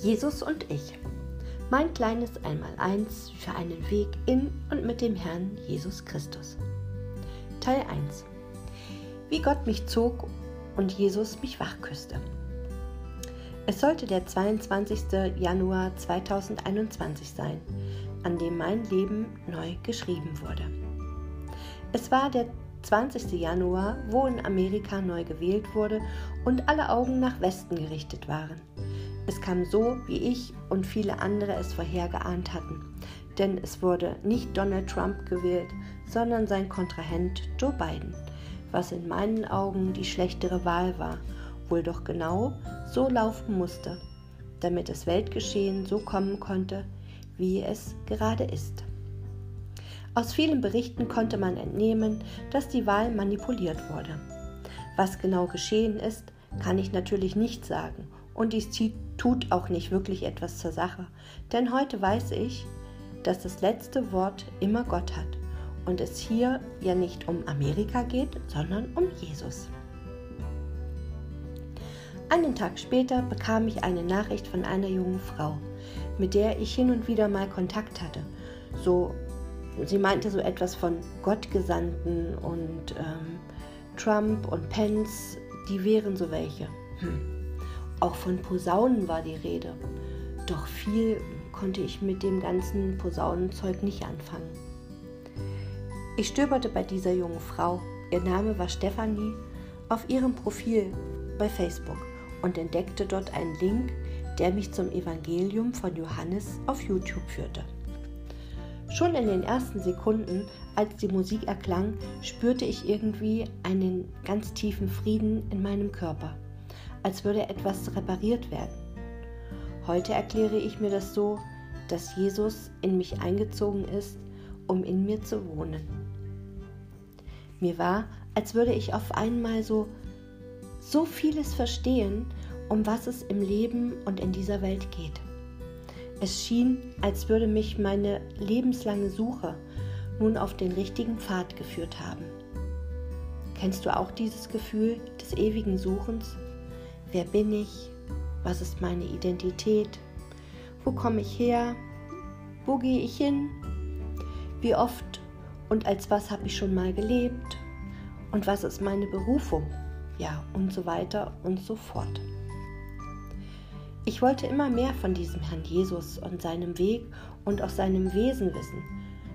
Jesus und ich. Mein kleines Einmaleins für einen Weg in und mit dem Herrn Jesus Christus. Teil 1. Wie Gott mich zog und Jesus mich wachküsste. Es sollte der 22. Januar 2021 sein, an dem mein Leben neu geschrieben wurde. Es war der 20. Januar, wo in Amerika neu gewählt wurde und alle Augen nach Westen gerichtet waren. Es kam so, wie ich und viele andere es vorhergeahnt hatten. Denn es wurde nicht Donald Trump gewählt, sondern sein Kontrahent Joe Biden, was in meinen Augen die schlechtere Wahl war, wohl doch genau so laufen musste, damit das Weltgeschehen so kommen konnte, wie es gerade ist. Aus vielen Berichten konnte man entnehmen, dass die Wahl manipuliert wurde. Was genau geschehen ist, kann ich natürlich nicht sagen und dies tut auch nicht wirklich etwas zur Sache, denn heute weiß ich, dass das letzte Wort immer Gott hat und es hier ja nicht um Amerika geht, sondern um Jesus. Einen Tag später bekam ich eine Nachricht von einer jungen Frau, mit der ich hin und wieder mal Kontakt hatte. So, sie meinte so etwas von Gottgesandten und ähm, Trump und Pence, die wären so welche. Hm. Auch von Posaunen war die Rede. Doch viel konnte ich mit dem ganzen Posaunenzeug nicht anfangen. Ich stöberte bei dieser jungen Frau, ihr Name war Stefanie, auf ihrem Profil bei Facebook und entdeckte dort einen Link, der mich zum Evangelium von Johannes auf YouTube führte. Schon in den ersten Sekunden, als die Musik erklang, spürte ich irgendwie einen ganz tiefen Frieden in meinem Körper als würde etwas repariert werden. Heute erkläre ich mir das so, dass Jesus in mich eingezogen ist, um in mir zu wohnen. Mir war, als würde ich auf einmal so so vieles verstehen, um was es im Leben und in dieser Welt geht. Es schien, als würde mich meine lebenslange Suche nun auf den richtigen Pfad geführt haben. Kennst du auch dieses Gefühl des ewigen Suchens? Wer bin ich? Was ist meine Identität? Wo komme ich her? Wo gehe ich hin? Wie oft und als was habe ich schon mal gelebt? Und was ist meine Berufung? Ja, und so weiter und so fort. Ich wollte immer mehr von diesem Herrn Jesus und seinem Weg und auch seinem Wesen wissen,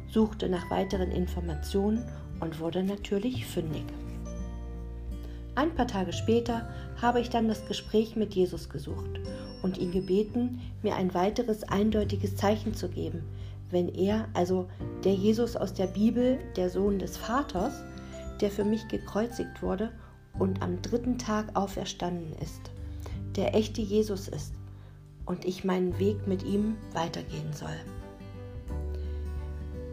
suchte nach weiteren Informationen und wurde natürlich fündig. Ein paar Tage später habe ich dann das Gespräch mit Jesus gesucht und ihn gebeten, mir ein weiteres eindeutiges Zeichen zu geben, wenn er, also der Jesus aus der Bibel, der Sohn des Vaters, der für mich gekreuzigt wurde und am dritten Tag auferstanden ist, der echte Jesus ist und ich meinen Weg mit ihm weitergehen soll.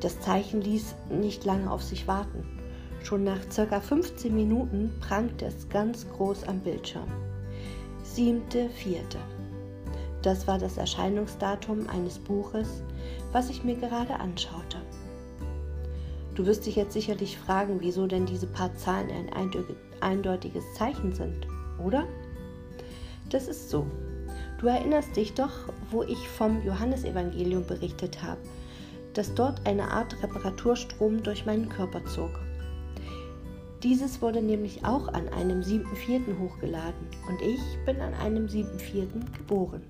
Das Zeichen ließ nicht lange auf sich warten. Schon nach circa 15 Minuten prangte es ganz groß am Bildschirm. Siebte, vierte. Das war das Erscheinungsdatum eines Buches, was ich mir gerade anschaute. Du wirst dich jetzt sicherlich fragen, wieso denn diese paar Zahlen ein eindeutiges Zeichen sind, oder? Das ist so. Du erinnerst dich doch, wo ich vom Johannesevangelium berichtet habe, dass dort eine Art Reparaturstrom durch meinen Körper zog. Dieses wurde nämlich auch an einem 7.4. hochgeladen und ich bin an einem 7.4. geboren.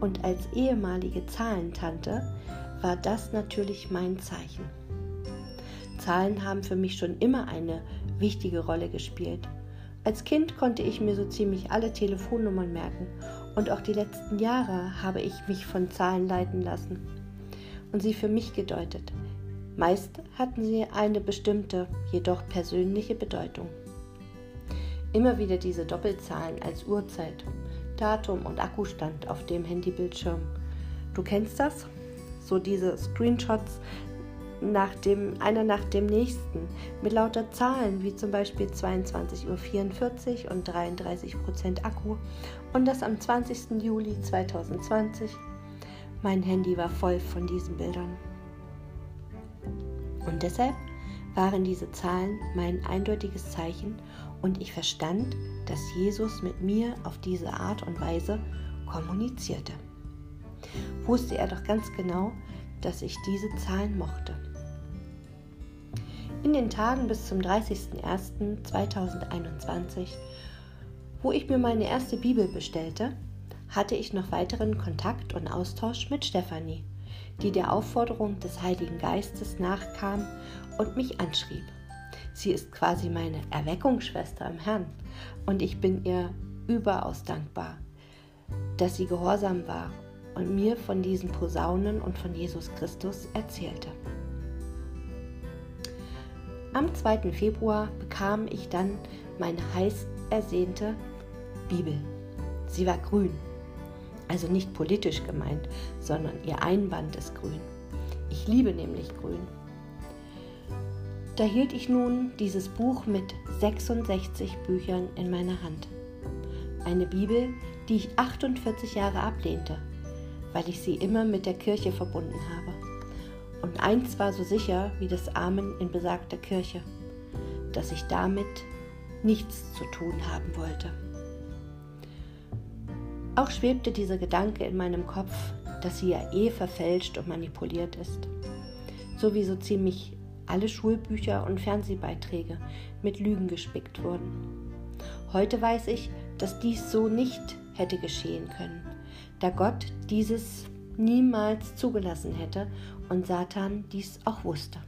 Und als ehemalige Zahlentante war das natürlich mein Zeichen. Zahlen haben für mich schon immer eine wichtige Rolle gespielt. Als Kind konnte ich mir so ziemlich alle Telefonnummern merken und auch die letzten Jahre habe ich mich von Zahlen leiten lassen und sie für mich gedeutet. Meist hatten sie eine bestimmte, jedoch persönliche Bedeutung. Immer wieder diese Doppelzahlen als Uhrzeit, Datum und Akkustand auf dem Handybildschirm. Du kennst das? So diese Screenshots nach dem, einer nach dem nächsten mit lauter Zahlen wie zum Beispiel 22.44 Uhr und 33% Akku und das am 20. Juli 2020. Mein Handy war voll von diesen Bildern. Und deshalb waren diese Zahlen mein eindeutiges Zeichen und ich verstand, dass Jesus mit mir auf diese Art und Weise kommunizierte. wusste er doch ganz genau, dass ich diese Zahlen mochte. In den Tagen bis zum 30.01.2021, wo ich mir meine erste Bibel bestellte, hatte ich noch weiteren Kontakt und Austausch mit Stefanie, die der Aufforderung des Heiligen Geistes nachkam und mich anschrieb. Sie ist quasi meine Erweckungsschwester im Herrn und ich bin ihr überaus dankbar, dass sie gehorsam war und mir von diesen Posaunen und von Jesus Christus erzählte. Am 2. Februar bekam ich dann meine heiß ersehnte Bibel. Sie war grün, also nicht politisch gemeint, sondern ihr Einband ist grün. Ich liebe nämlich grün. Da hielt ich nun dieses Buch mit 66 Büchern in meiner Hand. Eine Bibel, die ich 48 Jahre ablehnte, weil ich sie immer mit der Kirche verbunden habe. Und eins war so sicher wie das Amen in besagter Kirche, dass ich damit nichts zu tun haben wollte. Auch schwebte dieser Gedanke in meinem Kopf, dass sie ja eh verfälscht und manipuliert ist. So so ziemlich alle Schulbücher und Fernsehbeiträge mit Lügen gespickt wurden. Heute weiß ich, dass dies so nicht hätte geschehen können, da Gott dieses niemals zugelassen hätte und Satan dies auch wusste.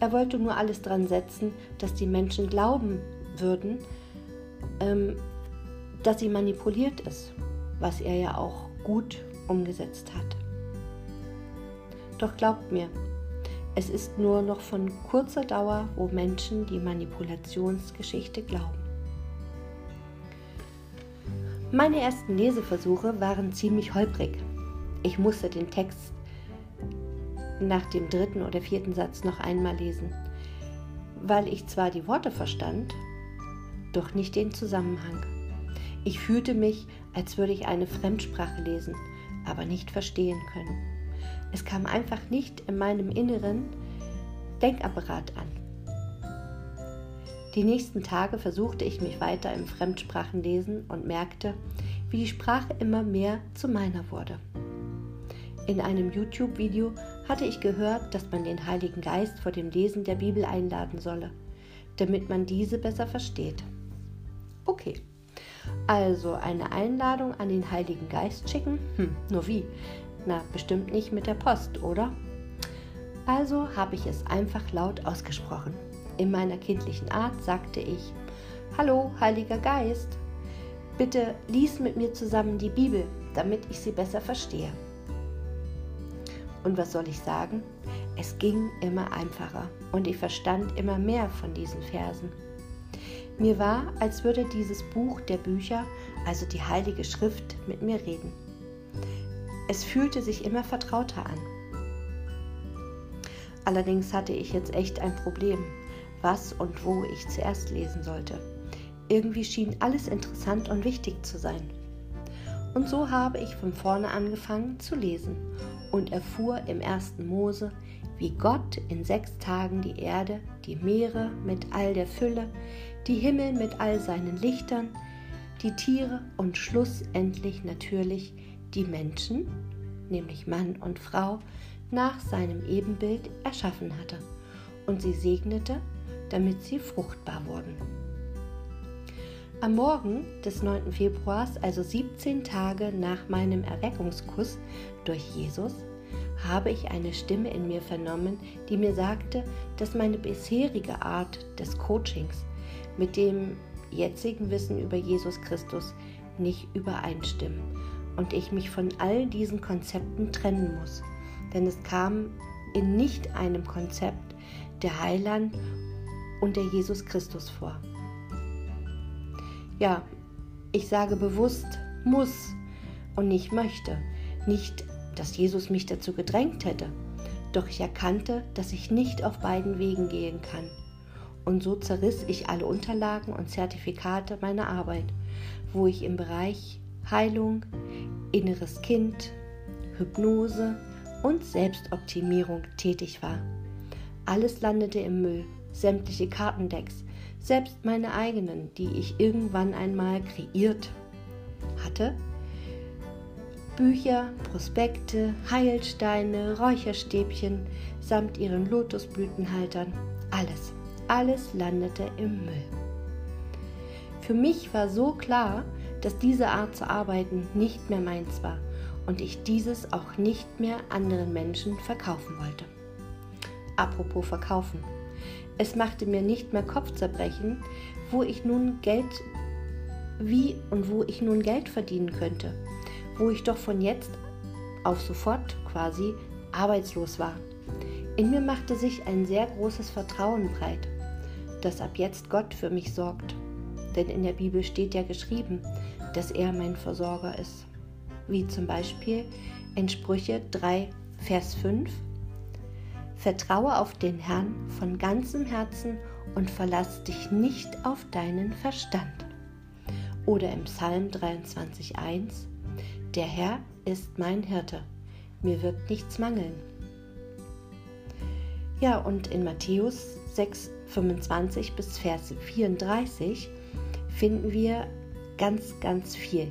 Er wollte nur alles dran setzen, dass die Menschen glauben würden, ähm, dass sie manipuliert ist, was er ja auch gut umgesetzt hat. Doch glaubt mir, es ist nur noch von kurzer Dauer, wo Menschen die Manipulationsgeschichte glauben. Meine ersten Leseversuche waren ziemlich holprig. Ich musste den Text nach dem dritten oder vierten Satz noch einmal lesen, weil ich zwar die Worte verstand, doch nicht den Zusammenhang. Ich fühlte mich, als würde ich eine Fremdsprache lesen, aber nicht verstehen können. Es kam einfach nicht in meinem inneren Denkapparat an. Die nächsten Tage versuchte ich mich weiter im Fremdsprachenlesen und merkte, wie die Sprache immer mehr zu meiner wurde. In einem YouTube-Video hatte ich gehört, dass man den Heiligen Geist vor dem Lesen der Bibel einladen solle, damit man diese besser versteht. Okay, also eine Einladung an den Heiligen Geist schicken? Hm, nur wie? Na, bestimmt nicht mit der Post, oder? Also habe ich es einfach laut ausgesprochen. In meiner kindlichen Art sagte ich, Hallo, Heiliger Geist, bitte lies mit mir zusammen die Bibel, damit ich sie besser verstehe. Und was soll ich sagen? Es ging immer einfacher und ich verstand immer mehr von diesen Versen. Mir war, als würde dieses Buch der Bücher, also die Heilige Schrift, mit mir reden. Es fühlte sich immer vertrauter an. Allerdings hatte ich jetzt echt ein Problem, was und wo ich zuerst lesen sollte. Irgendwie schien alles interessant und wichtig zu sein. Und so habe ich von vorne angefangen zu lesen und erfuhr im ersten Mose, wie Gott in sechs Tagen die Erde, die Meere mit all der Fülle, die Himmel mit all seinen Lichtern, die Tiere und schlussendlich natürlich die Menschen, nämlich Mann und Frau, nach seinem Ebenbild erschaffen hatte und sie segnete, damit sie fruchtbar wurden. Am Morgen des 9. Februars, also 17 Tage nach meinem Erweckungskuss durch Jesus, habe ich eine Stimme in mir vernommen, die mir sagte, dass meine bisherige Art des Coachings mit dem jetzigen Wissen über Jesus Christus nicht übereinstimmen und ich mich von all diesen Konzepten trennen muss, denn es kam in nicht einem Konzept der Heiland und der Jesus Christus vor. Ja, ich sage bewusst muss und nicht möchte, nicht, dass Jesus mich dazu gedrängt hätte, doch ich erkannte, dass ich nicht auf beiden Wegen gehen kann und so zerriss ich alle Unterlagen und Zertifikate meiner Arbeit, wo ich im Bereich Heilung, inneres Kind, Hypnose und Selbstoptimierung tätig war. Alles landete im Müll, sämtliche Kartendecks, selbst meine eigenen, die ich irgendwann einmal kreiert hatte, Bücher, Prospekte, Heilsteine, Räucherstäbchen samt ihren Lotusblütenhaltern. Alles, alles landete im Müll. Für mich war so klar, dass diese Art zu arbeiten nicht mehr meins war und ich dieses auch nicht mehr anderen Menschen verkaufen wollte. Apropos verkaufen. Es machte mir nicht mehr Kopfzerbrechen, wo ich nun Geld, wie und wo ich nun Geld verdienen könnte, wo ich doch von jetzt auf sofort quasi arbeitslos war. In mir machte sich ein sehr großes Vertrauen breit, dass ab jetzt Gott für mich sorgt. Denn in der Bibel steht ja geschrieben, dass er mein Versorger ist. Wie zum Beispiel in Sprüche 3, Vers 5. Vertraue auf den Herrn von ganzem Herzen und verlass dich nicht auf deinen Verstand. Oder im Psalm 23, 1. Der Herr ist mein Hirte, mir wird nichts mangeln. Ja, und in Matthäus 6, 25 bis Vers 34 finden wir ganz, ganz viel.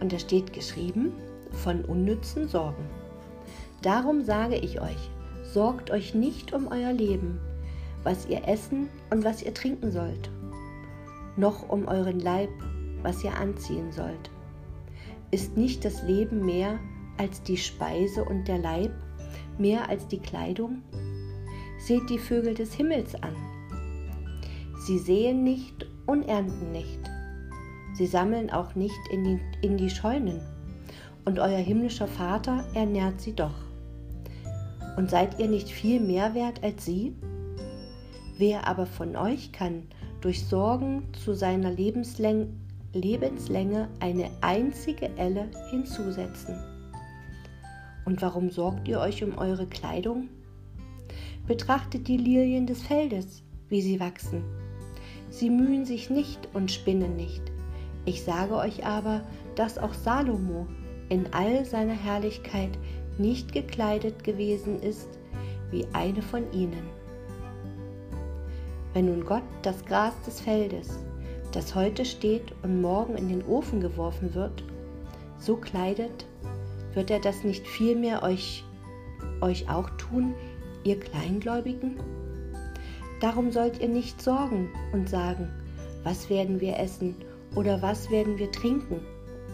Und da steht geschrieben, von unnützen Sorgen. Darum sage ich euch, sorgt euch nicht um euer Leben, was ihr essen und was ihr trinken sollt, noch um euren Leib, was ihr anziehen sollt. Ist nicht das Leben mehr als die Speise und der Leib, mehr als die Kleidung? Seht die Vögel des Himmels an. Sie sehen nicht und ernten nicht. Sie sammeln auch nicht in die, in die Scheunen. Und euer himmlischer Vater ernährt sie doch. Und seid ihr nicht viel mehr wert als sie? Wer aber von euch kann durch Sorgen zu seiner Lebenslänge, Lebenslänge eine einzige Elle hinzusetzen? Und warum sorgt ihr euch um eure Kleidung? Betrachtet die Lilien des Feldes, wie sie wachsen. Sie mühen sich nicht und spinnen nicht. Ich sage euch aber, dass auch Salomo in all seiner Herrlichkeit nicht gekleidet gewesen ist wie eine von ihnen. Wenn nun Gott das Gras des Feldes, das heute steht und morgen in den Ofen geworfen wird, so kleidet, wird er das nicht vielmehr euch, euch auch tun, ihr Kleingläubigen? Darum sollt ihr nicht sorgen und sagen, was werden wir essen oder was werden wir trinken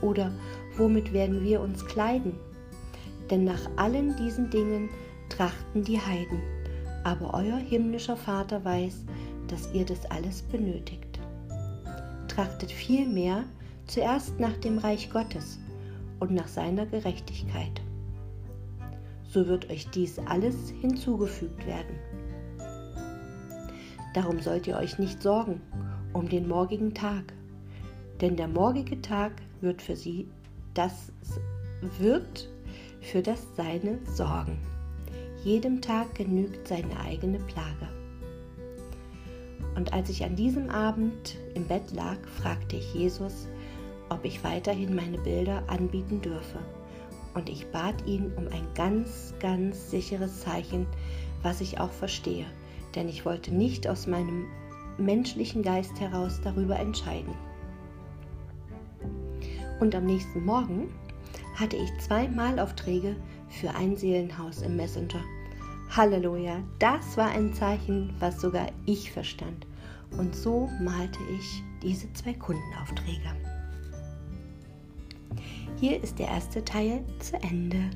oder womit werden wir uns kleiden? Denn nach allen diesen Dingen trachten die Heiden, aber euer himmlischer Vater weiß, dass ihr das alles benötigt. Trachtet vielmehr zuerst nach dem Reich Gottes und nach seiner Gerechtigkeit. So wird euch dies alles hinzugefügt werden. Darum sollt ihr euch nicht sorgen um den morgigen Tag, denn der morgige Tag wird für sie das wird für das Seine sorgen. Jedem Tag genügt seine eigene Plage. Und als ich an diesem Abend im Bett lag, fragte ich Jesus, ob ich weiterhin meine Bilder anbieten dürfe. Und ich bat ihn um ein ganz, ganz sicheres Zeichen, was ich auch verstehe denn ich wollte nicht aus meinem menschlichen Geist heraus darüber entscheiden. Und am nächsten Morgen hatte ich zwei Malaufträge für ein Seelenhaus im Messenger. Halleluja, das war ein Zeichen, was sogar ich verstand. Und so malte ich diese zwei Kundenaufträge. Hier ist der erste Teil zu Ende.